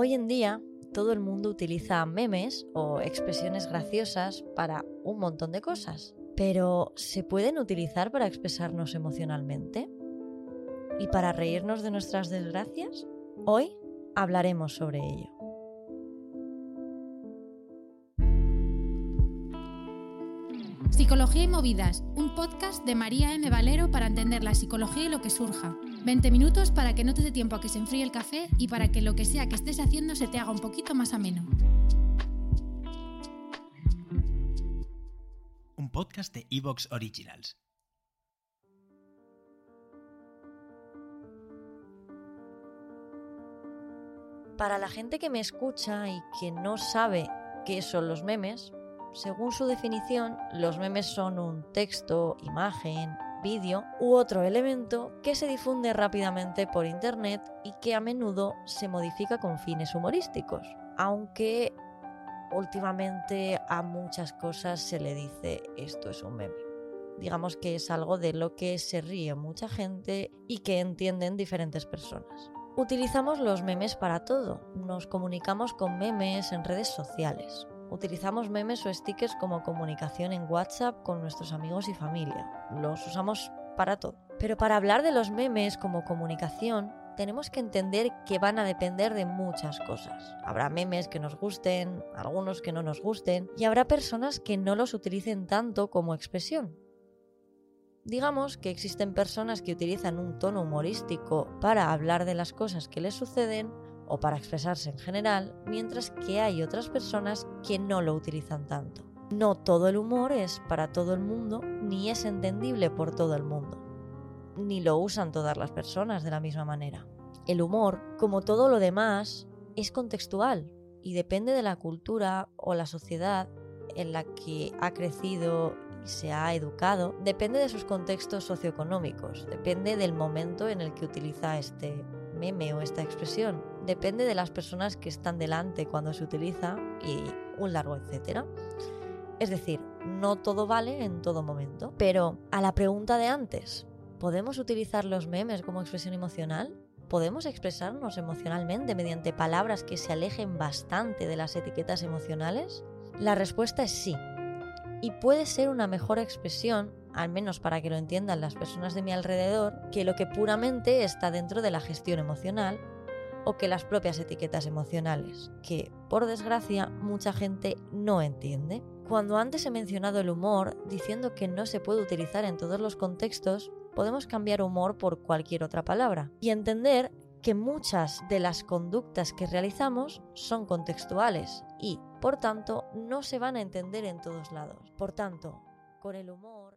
Hoy en día todo el mundo utiliza memes o expresiones graciosas para un montón de cosas, pero ¿se pueden utilizar para expresarnos emocionalmente? ¿Y para reírnos de nuestras desgracias? Hoy hablaremos sobre ello. Psicología y Movidas, un podcast de María M. Valero para entender la psicología y lo que surja. 20 minutos para que no te dé tiempo a que se enfríe el café y para que lo que sea que estés haciendo se te haga un poquito más ameno. Un podcast de Evox Originals. Para la gente que me escucha y que no sabe qué son los memes, según su definición, los memes son un texto, imagen, vídeo u otro elemento que se difunde rápidamente por Internet y que a menudo se modifica con fines humorísticos, aunque últimamente a muchas cosas se le dice esto es un meme. Digamos que es algo de lo que se ríe mucha gente y que entienden diferentes personas. Utilizamos los memes para todo. Nos comunicamos con memes en redes sociales. Utilizamos memes o stickers como comunicación en WhatsApp con nuestros amigos y familia. Los usamos para todo. Pero para hablar de los memes como comunicación, tenemos que entender que van a depender de muchas cosas. Habrá memes que nos gusten, algunos que no nos gusten, y habrá personas que no los utilicen tanto como expresión. Digamos que existen personas que utilizan un tono humorístico para hablar de las cosas que les suceden o para expresarse en general, mientras que hay otras personas que no lo utilizan tanto. No todo el humor es para todo el mundo, ni es entendible por todo el mundo, ni lo usan todas las personas de la misma manera. El humor, como todo lo demás, es contextual y depende de la cultura o la sociedad en la que ha crecido y se ha educado, depende de sus contextos socioeconómicos, depende del momento en el que utiliza este meme o esta expresión depende de las personas que están delante cuando se utiliza y un largo etcétera. Es decir, no todo vale en todo momento. Pero a la pregunta de antes, ¿podemos utilizar los memes como expresión emocional? ¿Podemos expresarnos emocionalmente mediante palabras que se alejen bastante de las etiquetas emocionales? La respuesta es sí. Y puede ser una mejor expresión, al menos para que lo entiendan las personas de mi alrededor, que lo que puramente está dentro de la gestión emocional o que las propias etiquetas emocionales, que, por desgracia, mucha gente no entiende. Cuando antes he mencionado el humor, diciendo que no se puede utilizar en todos los contextos, podemos cambiar humor por cualquier otra palabra y entender que muchas de las conductas que realizamos son contextuales y, por tanto, no se van a entender en todos lados. Por tanto, con el humor...